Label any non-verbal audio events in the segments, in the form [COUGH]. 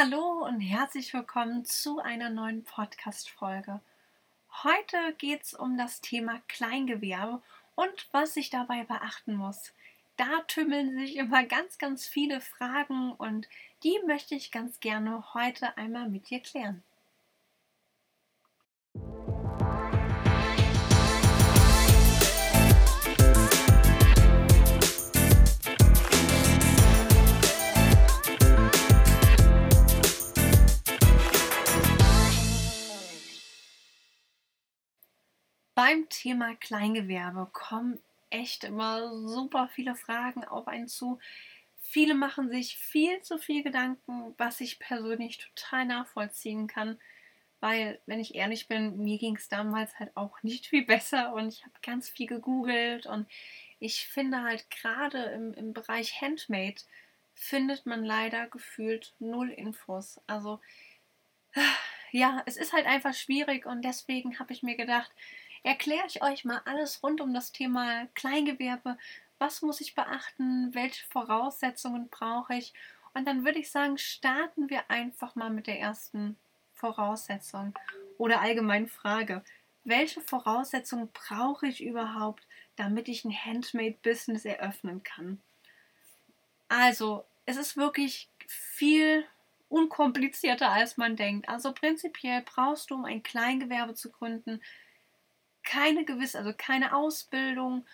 Hallo und herzlich willkommen zu einer neuen Podcast-Folge. Heute geht es um das Thema Kleingewerbe und was ich dabei beachten muss. Da tümmeln sich immer ganz, ganz viele Fragen und die möchte ich ganz gerne heute einmal mit dir klären. Beim Thema Kleingewerbe kommen echt immer super viele Fragen auf einen zu. Viele machen sich viel zu viel Gedanken, was ich persönlich total nachvollziehen kann, weil, wenn ich ehrlich bin, mir ging es damals halt auch nicht viel besser und ich habe ganz viel gegoogelt und ich finde halt gerade im, im Bereich Handmade findet man leider gefühlt null Infos. Also ja, es ist halt einfach schwierig und deswegen habe ich mir gedacht, erkläre ich euch mal alles rund um das Thema Kleingewerbe. Was muss ich beachten? Welche Voraussetzungen brauche ich? Und dann würde ich sagen, starten wir einfach mal mit der ersten Voraussetzung oder allgemein Frage. Welche Voraussetzungen brauche ich überhaupt, damit ich ein Handmade-Business eröffnen kann? Also, es ist wirklich viel unkomplizierter, als man denkt. Also prinzipiell brauchst du, um ein Kleingewerbe zu gründen, keine gewisse, also keine Ausbildung,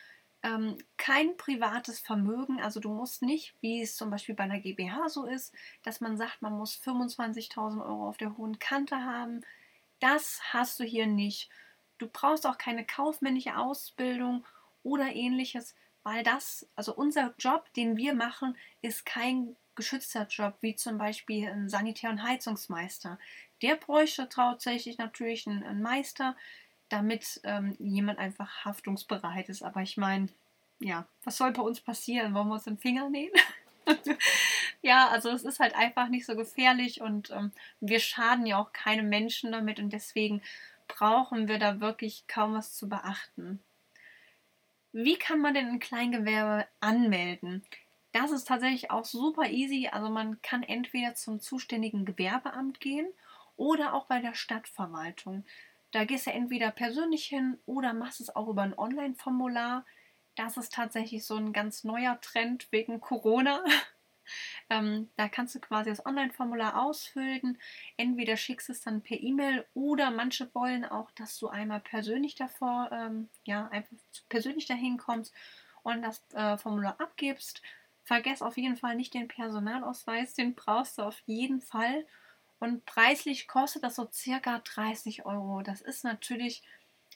ähm, kein privates Vermögen. Also du musst nicht, wie es zum Beispiel bei einer GBH so ist, dass man sagt, man muss 25.000 Euro auf der hohen Kante haben. Das hast du hier nicht. Du brauchst auch keine kaufmännische Ausbildung oder ähnliches, weil das, also unser Job, den wir machen, ist kein geschützter Job, wie zum Beispiel ein Sanitär- und Heizungsmeister. Der bräuchte tatsächlich natürlich einen, einen Meister, damit ähm, jemand einfach haftungsbereit ist. Aber ich meine, ja, was soll bei uns passieren? Wollen wir uns den Finger nähen? [LAUGHS] ja, also es ist halt einfach nicht so gefährlich und ähm, wir schaden ja auch keinem Menschen damit und deswegen brauchen wir da wirklich kaum was zu beachten. Wie kann man denn ein Kleingewerbe anmelden? Das ist tatsächlich auch super easy. Also man kann entweder zum zuständigen Gewerbeamt gehen oder auch bei der Stadtverwaltung. Da gehst du entweder persönlich hin oder machst es auch über ein Online-Formular. Das ist tatsächlich so ein ganz neuer Trend wegen Corona. [LAUGHS] ähm, da kannst du quasi das Online-Formular ausfüllen. Entweder schickst es dann per E-Mail oder manche wollen auch, dass du einmal persönlich davor, ähm, ja, einfach persönlich dahin kommst und das äh, Formular abgibst. Vergess auf jeden Fall nicht den Personalausweis, den brauchst du auf jeden Fall. Und preislich kostet das so circa 30 Euro. Das ist natürlich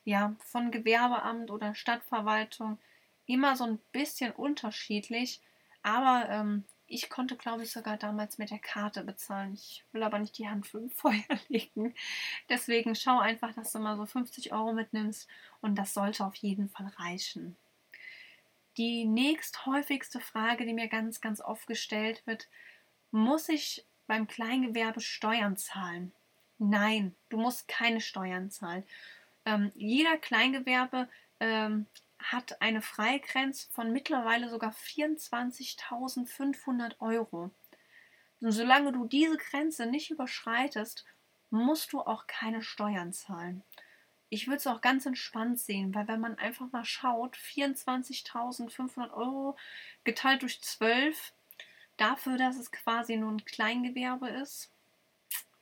ja von Gewerbeamt oder Stadtverwaltung immer so ein bisschen unterschiedlich. Aber ähm, ich konnte, glaube ich, sogar damals mit der Karte bezahlen. Ich will aber nicht die Hand für ein [LAUGHS] Feuer legen. Deswegen schau einfach, dass du mal so 50 Euro mitnimmst und das sollte auf jeden Fall reichen. Die nächsthäufigste Frage, die mir ganz, ganz oft gestellt wird, muss ich beim Kleingewerbe Steuern zahlen? Nein, du musst keine Steuern zahlen. Ähm, jeder Kleingewerbe ähm, hat eine Freigrenze von mittlerweile sogar 24.500 Euro. Und solange du diese Grenze nicht überschreitest, musst du auch keine Steuern zahlen. Ich würde es auch ganz entspannt sehen, weil wenn man einfach mal schaut, 24.500 Euro geteilt durch 12 dafür, dass es quasi nur ein Kleingewerbe ist,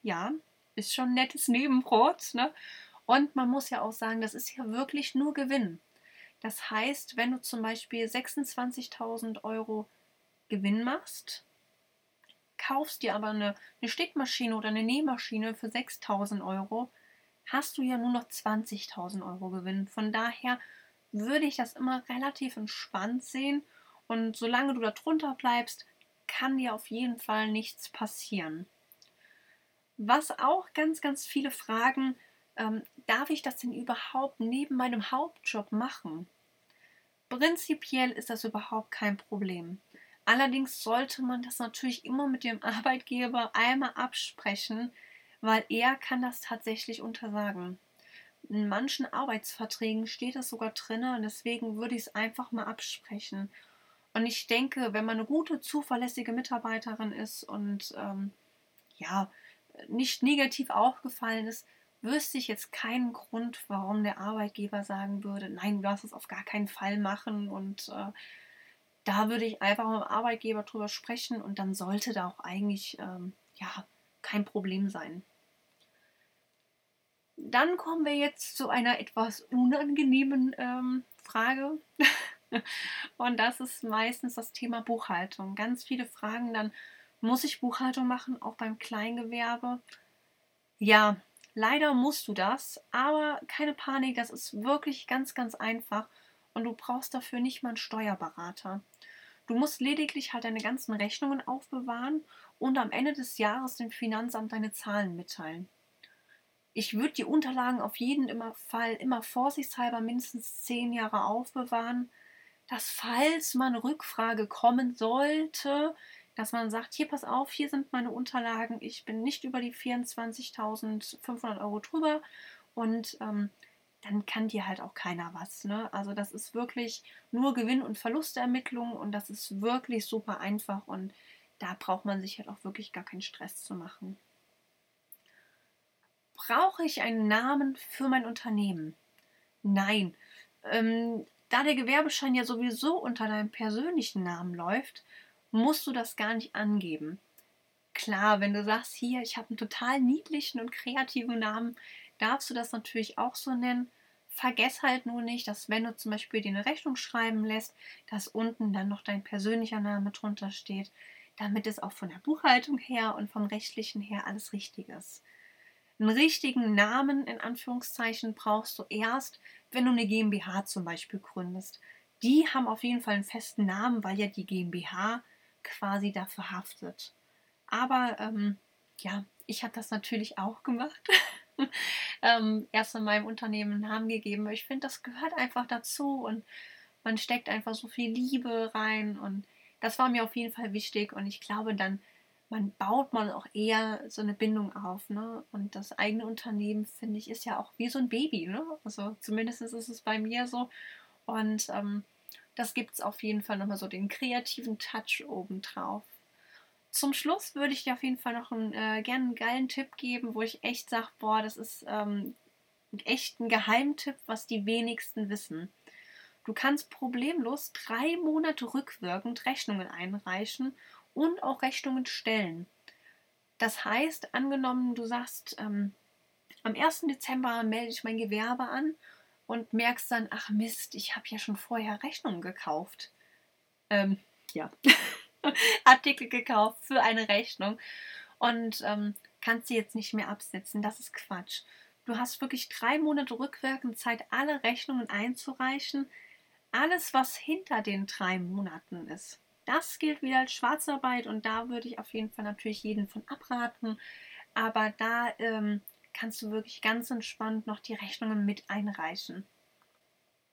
ja, ist schon ein nettes Nebenbrot. Ne? Und man muss ja auch sagen, das ist ja wirklich nur Gewinn. Das heißt, wenn du zum Beispiel 26.000 Euro Gewinn machst, kaufst dir aber eine, eine Stickmaschine oder eine Nähmaschine für 6.000 Euro, hast du ja nur noch 20.000 Euro Gewinn. Von daher würde ich das immer relativ entspannt sehen. Und solange du da drunter bleibst, kann dir auf jeden Fall nichts passieren. Was auch ganz, ganz viele fragen, ähm, darf ich das denn überhaupt neben meinem Hauptjob machen? Prinzipiell ist das überhaupt kein Problem. Allerdings sollte man das natürlich immer mit dem Arbeitgeber einmal absprechen, weil er kann das tatsächlich untersagen. In manchen Arbeitsverträgen steht das sogar drin und deswegen würde ich es einfach mal absprechen. Und ich denke, wenn man eine gute, zuverlässige Mitarbeiterin ist und ähm, ja, nicht negativ aufgefallen ist, wüsste ich jetzt keinen Grund, warum der Arbeitgeber sagen würde, nein, du darfst es auf gar keinen Fall machen und äh, da würde ich einfach mit dem Arbeitgeber drüber sprechen und dann sollte da auch eigentlich ähm, ja kein Problem sein. Dann kommen wir jetzt zu einer etwas unangenehmen ähm, Frage. [LAUGHS] [LAUGHS] und das ist meistens das Thema Buchhaltung. Ganz viele fragen dann, muss ich Buchhaltung machen, auch beim Kleingewerbe? Ja, leider musst du das, aber keine Panik, das ist wirklich ganz, ganz einfach und du brauchst dafür nicht mal einen Steuerberater. Du musst lediglich halt deine ganzen Rechnungen aufbewahren und am Ende des Jahres dem Finanzamt deine Zahlen mitteilen. Ich würde die Unterlagen auf jeden Fall immer vorsichtshalber mindestens zehn Jahre aufbewahren, dass falls eine Rückfrage kommen sollte, dass man sagt, hier pass auf, hier sind meine Unterlagen, ich bin nicht über die 24.500 Euro drüber und ähm, dann kann dir halt auch keiner was. Ne? Also das ist wirklich nur Gewinn- und Verlustermittlung und das ist wirklich super einfach und da braucht man sich halt auch wirklich gar keinen Stress zu machen. Brauche ich einen Namen für mein Unternehmen? Nein. Ähm, da der Gewerbeschein ja sowieso unter deinem persönlichen Namen läuft, musst du das gar nicht angeben. Klar, wenn du sagst, hier, ich habe einen total niedlichen und kreativen Namen, darfst du das natürlich auch so nennen. Vergess halt nur nicht, dass wenn du zum Beispiel dir eine Rechnung schreiben lässt, dass unten dann noch dein persönlicher Name drunter steht, damit es auch von der Buchhaltung her und vom rechtlichen her alles richtig ist. Einen richtigen Namen in Anführungszeichen brauchst du erst, wenn du eine GmbH zum Beispiel gründest. Die haben auf jeden Fall einen festen Namen, weil ja die GmbH quasi dafür haftet. Aber ähm, ja, ich habe das natürlich auch gemacht. [LAUGHS] ähm, erst in meinem Unternehmen einen Namen gegeben. Ich finde, das gehört einfach dazu und man steckt einfach so viel Liebe rein und das war mir auf jeden Fall wichtig und ich glaube dann, man baut man auch eher so eine Bindung auf, ne? Und das eigene Unternehmen, finde ich, ist ja auch wie so ein Baby, ne? Also zumindest ist es bei mir so. Und ähm, das gibt es auf jeden Fall nochmal so den kreativen Touch obendrauf. Zum Schluss würde ich dir auf jeden Fall noch einen, äh, gerne einen geilen Tipp geben, wo ich echt sage, boah, das ist ähm, echt ein Geheimtipp, was die wenigsten wissen. Du kannst problemlos drei Monate rückwirkend Rechnungen einreichen und auch Rechnungen stellen. Das heißt, angenommen, du sagst, ähm, am 1. Dezember melde ich mein Gewerbe an und merkst dann, ach Mist, ich habe ja schon vorher Rechnungen gekauft. Ähm, ja, [LAUGHS] Artikel gekauft für eine Rechnung und ähm, kannst sie jetzt nicht mehr absetzen. Das ist Quatsch. Du hast wirklich drei Monate rückwirkend Zeit, alle Rechnungen einzureichen. Alles, was hinter den drei Monaten ist, das gilt wieder als Schwarzarbeit und da würde ich auf jeden Fall natürlich jeden von abraten. Aber da ähm, kannst du wirklich ganz entspannt noch die Rechnungen mit einreichen.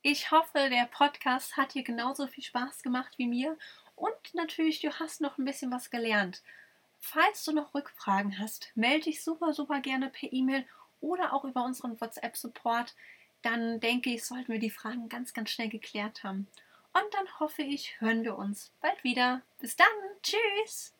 Ich hoffe, der Podcast hat dir genauso viel Spaß gemacht wie mir und natürlich, du hast noch ein bisschen was gelernt. Falls du noch Rückfragen hast, melde dich super, super gerne per E-Mail oder auch über unseren WhatsApp-Support. Dann denke ich, sollten wir die Fragen ganz, ganz schnell geklärt haben. Und dann hoffe ich, hören wir uns bald wieder. Bis dann. Tschüss.